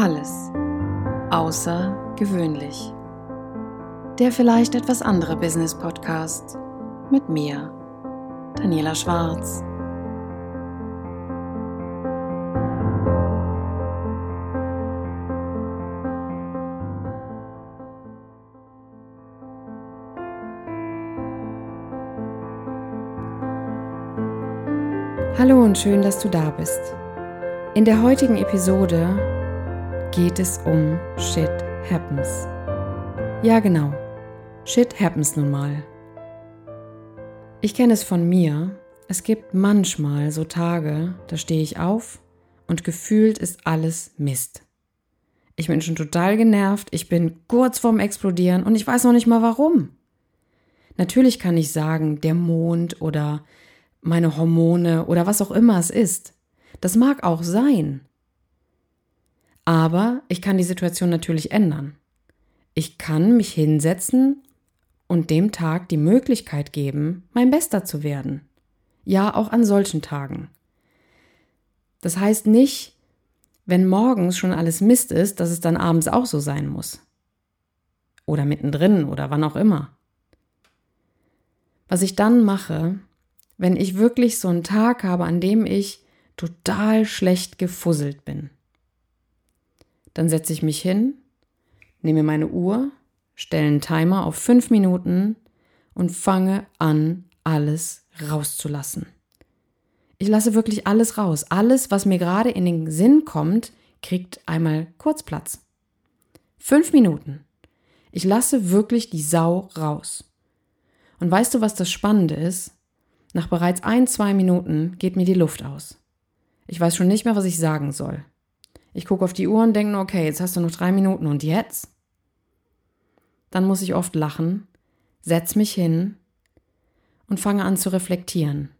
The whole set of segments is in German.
Alles außergewöhnlich. Der vielleicht etwas andere Business Podcast mit mir, Daniela Schwarz. Hallo und schön, dass du da bist. In der heutigen Episode geht es um Shit Happens. Ja, genau. Shit happens nun mal. Ich kenne es von mir. Es gibt manchmal so Tage, da stehe ich auf und gefühlt ist alles Mist. Ich bin schon total genervt, ich bin kurz vorm Explodieren und ich weiß noch nicht mal warum. Natürlich kann ich sagen, der Mond oder meine Hormone oder was auch immer es ist. Das mag auch sein. Aber ich kann die Situation natürlich ändern. Ich kann mich hinsetzen und dem Tag die Möglichkeit geben, mein Bester zu werden. Ja, auch an solchen Tagen. Das heißt nicht, wenn morgens schon alles Mist ist, dass es dann abends auch so sein muss. Oder mittendrin oder wann auch immer. Was ich dann mache, wenn ich wirklich so einen Tag habe, an dem ich total schlecht gefusselt bin. Dann setze ich mich hin, nehme meine Uhr, stelle einen Timer auf fünf Minuten und fange an, alles rauszulassen. Ich lasse wirklich alles raus. Alles, was mir gerade in den Sinn kommt, kriegt einmal kurz Platz. Fünf Minuten. Ich lasse wirklich die Sau raus. Und weißt du, was das Spannende ist? Nach bereits ein, zwei Minuten geht mir die Luft aus. Ich weiß schon nicht mehr, was ich sagen soll. Ich gucke auf die Uhr und denke nur, okay, jetzt hast du noch drei Minuten und jetzt? Dann muss ich oft lachen, setz mich hin und fange an zu reflektieren.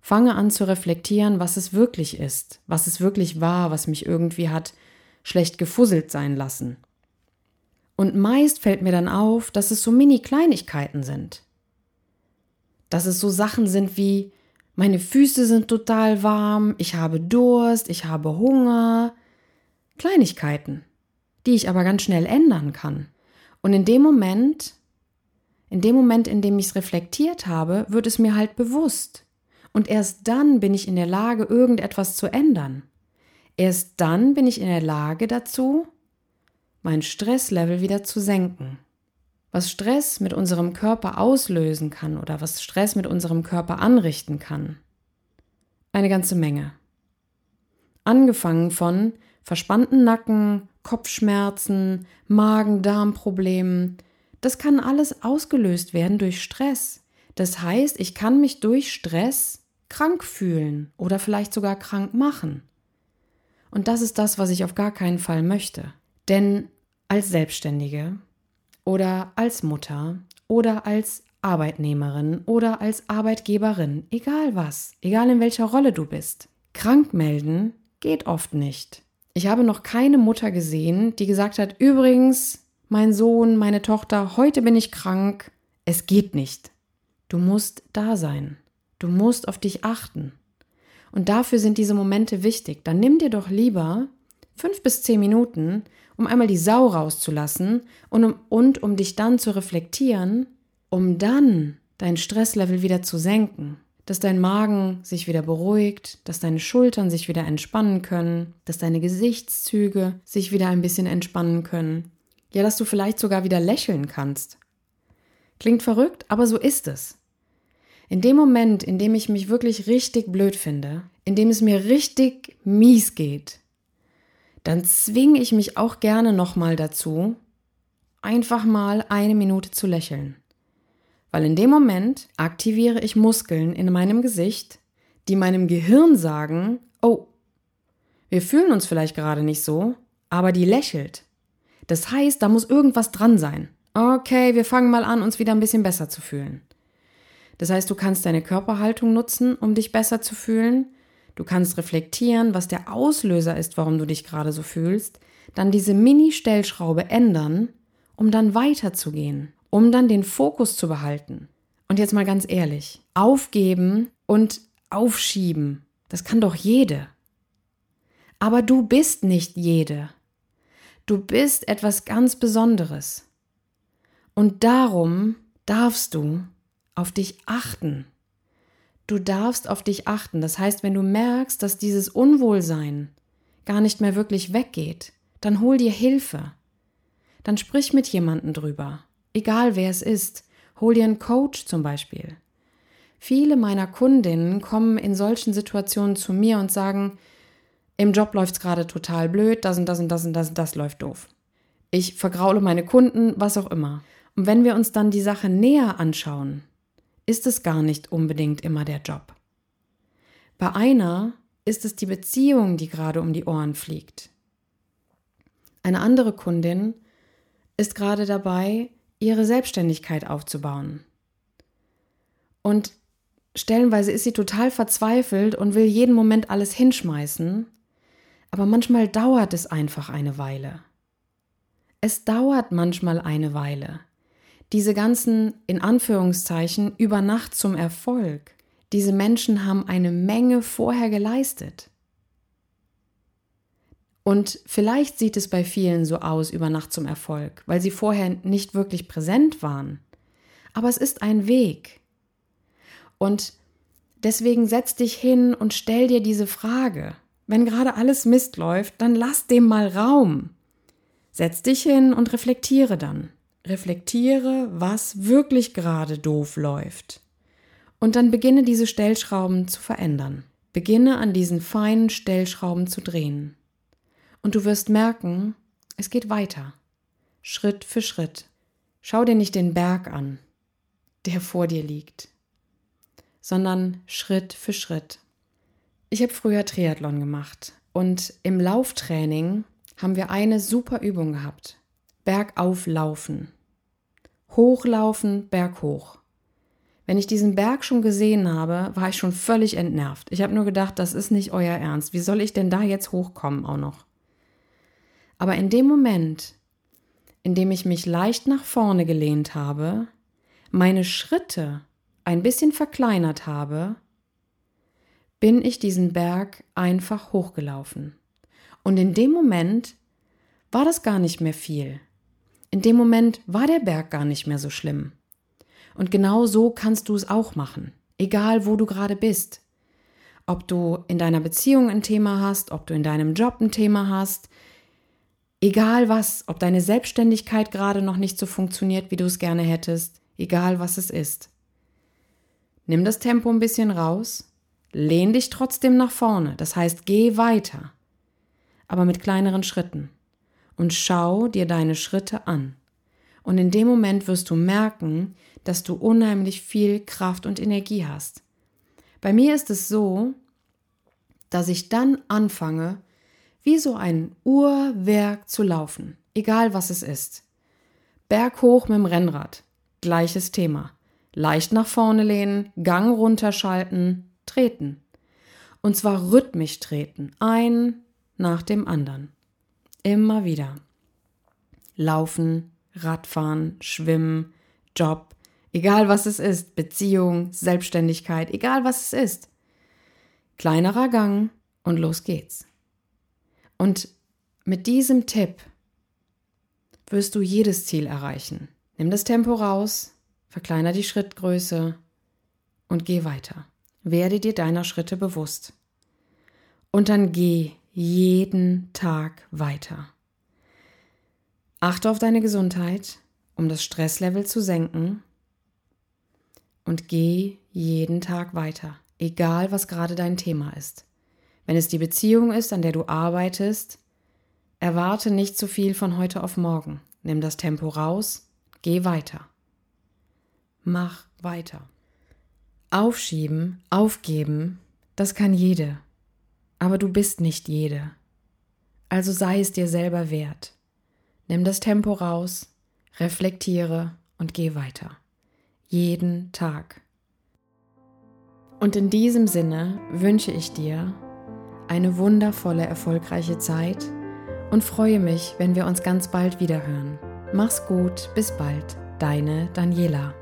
Fange an zu reflektieren, was es wirklich ist, was es wirklich war, was mich irgendwie hat schlecht gefusselt sein lassen. Und meist fällt mir dann auf, dass es so Mini-Kleinigkeiten sind dass es so Sachen sind wie, meine Füße sind total warm, ich habe Durst, ich habe Hunger. Kleinigkeiten, die ich aber ganz schnell ändern kann. Und in dem Moment, in dem Moment, in dem ich es reflektiert habe, wird es mir halt bewusst. Und erst dann bin ich in der Lage, irgendetwas zu ändern. Erst dann bin ich in der Lage dazu, mein Stresslevel wieder zu senken was Stress mit unserem Körper auslösen kann oder was Stress mit unserem Körper anrichten kann. Eine ganze Menge. Angefangen von verspannten Nacken, Kopfschmerzen, Magen-Darm-Problemen. Das kann alles ausgelöst werden durch Stress. Das heißt, ich kann mich durch Stress krank fühlen oder vielleicht sogar krank machen. Und das ist das, was ich auf gar keinen Fall möchte. Denn als Selbstständige oder als Mutter oder als Arbeitnehmerin oder als Arbeitgeberin, egal was, egal in welcher Rolle du bist. Krank melden geht oft nicht. Ich habe noch keine Mutter gesehen, die gesagt hat, übrigens, mein Sohn, meine Tochter, heute bin ich krank, es geht nicht. Du musst da sein. Du musst auf dich achten. Und dafür sind diese Momente wichtig. Dann nimm dir doch lieber fünf bis zehn Minuten um einmal die Sau rauszulassen und um, und um dich dann zu reflektieren, um dann dein Stresslevel wieder zu senken, dass dein Magen sich wieder beruhigt, dass deine Schultern sich wieder entspannen können, dass deine Gesichtszüge sich wieder ein bisschen entspannen können, ja, dass du vielleicht sogar wieder lächeln kannst. Klingt verrückt, aber so ist es. In dem Moment, in dem ich mich wirklich richtig blöd finde, in dem es mir richtig mies geht, dann zwinge ich mich auch gerne nochmal dazu, einfach mal eine Minute zu lächeln. Weil in dem Moment aktiviere ich Muskeln in meinem Gesicht, die meinem Gehirn sagen, oh, wir fühlen uns vielleicht gerade nicht so, aber die lächelt. Das heißt, da muss irgendwas dran sein. Okay, wir fangen mal an, uns wieder ein bisschen besser zu fühlen. Das heißt, du kannst deine Körperhaltung nutzen, um dich besser zu fühlen. Du kannst reflektieren, was der Auslöser ist, warum du dich gerade so fühlst, dann diese Mini-Stellschraube ändern, um dann weiterzugehen, um dann den Fokus zu behalten. Und jetzt mal ganz ehrlich, aufgeben und aufschieben, das kann doch jede. Aber du bist nicht jede. Du bist etwas ganz Besonderes. Und darum darfst du auf dich achten. Du darfst auf dich achten. Das heißt, wenn du merkst, dass dieses Unwohlsein gar nicht mehr wirklich weggeht, dann hol dir Hilfe. Dann sprich mit jemandem drüber. Egal wer es ist. Hol dir einen Coach zum Beispiel. Viele meiner Kundinnen kommen in solchen Situationen zu mir und sagen, im Job läuft es gerade total blöd, das und das und das und das und das läuft doof. Ich vergraule meine Kunden, was auch immer. Und wenn wir uns dann die Sache näher anschauen, ist es gar nicht unbedingt immer der Job. Bei einer ist es die Beziehung, die gerade um die Ohren fliegt. Eine andere Kundin ist gerade dabei, ihre Selbstständigkeit aufzubauen. Und stellenweise ist sie total verzweifelt und will jeden Moment alles hinschmeißen aber manchmal dauert es einfach eine Weile. Es dauert manchmal eine Weile. Diese ganzen, in Anführungszeichen, über Nacht zum Erfolg, diese Menschen haben eine Menge vorher geleistet. Und vielleicht sieht es bei vielen so aus, über Nacht zum Erfolg, weil sie vorher nicht wirklich präsent waren. Aber es ist ein Weg. Und deswegen setz dich hin und stell dir diese Frage. Wenn gerade alles Mist läuft, dann lass dem mal Raum. Setz dich hin und reflektiere dann. Reflektiere, was wirklich gerade doof läuft. Und dann beginne diese Stellschrauben zu verändern. Beginne an diesen feinen Stellschrauben zu drehen. Und du wirst merken, es geht weiter. Schritt für Schritt. Schau dir nicht den Berg an, der vor dir liegt, sondern Schritt für Schritt. Ich habe früher Triathlon gemacht und im Lauftraining haben wir eine super Übung gehabt. Bergauflaufen. Hochlaufen, berghoch. Wenn ich diesen Berg schon gesehen habe, war ich schon völlig entnervt. Ich habe nur gedacht, das ist nicht euer Ernst. Wie soll ich denn da jetzt hochkommen auch noch? Aber in dem Moment, in dem ich mich leicht nach vorne gelehnt habe, meine Schritte ein bisschen verkleinert habe bin ich diesen Berg einfach hochgelaufen. Und in dem Moment war das gar nicht mehr viel. In dem Moment war der Berg gar nicht mehr so schlimm. Und genau so kannst du es auch machen, egal wo du gerade bist. Ob du in deiner Beziehung ein Thema hast, ob du in deinem Job ein Thema hast, egal was, ob deine Selbstständigkeit gerade noch nicht so funktioniert, wie du es gerne hättest, egal was es ist. Nimm das Tempo ein bisschen raus Lehn dich trotzdem nach vorne, das heißt, geh weiter, aber mit kleineren Schritten. Und schau dir deine Schritte an. Und in dem Moment wirst du merken, dass du unheimlich viel Kraft und Energie hast. Bei mir ist es so, dass ich dann anfange, wie so ein Uhrwerk zu laufen, egal was es ist. Berghoch mit dem Rennrad, gleiches Thema. Leicht nach vorne lehnen, Gang runterschalten, treten. Und zwar rhythmisch treten, ein nach dem anderen. Immer wieder. Laufen, Radfahren, Schwimmen, Job, egal was es ist, Beziehung, Selbstständigkeit, egal was es ist. Kleinerer Gang und los geht's. Und mit diesem Tipp wirst du jedes Ziel erreichen. Nimm das Tempo raus, verkleiner die Schrittgröße und geh weiter. Werde dir deiner Schritte bewusst. Und dann geh jeden Tag weiter. Achte auf deine Gesundheit, um das Stresslevel zu senken. Und geh jeden Tag weiter, egal was gerade dein Thema ist. Wenn es die Beziehung ist, an der du arbeitest, erwarte nicht zu viel von heute auf morgen. Nimm das Tempo raus, geh weiter. Mach weiter. Aufschieben, aufgeben, das kann jede. Aber du bist nicht jede. Also sei es dir selber wert. Nimm das Tempo raus, reflektiere und geh weiter. Jeden Tag. Und in diesem Sinne wünsche ich dir eine wundervolle, erfolgreiche Zeit und freue mich, wenn wir uns ganz bald wiederhören. Mach's gut, bis bald, deine Daniela.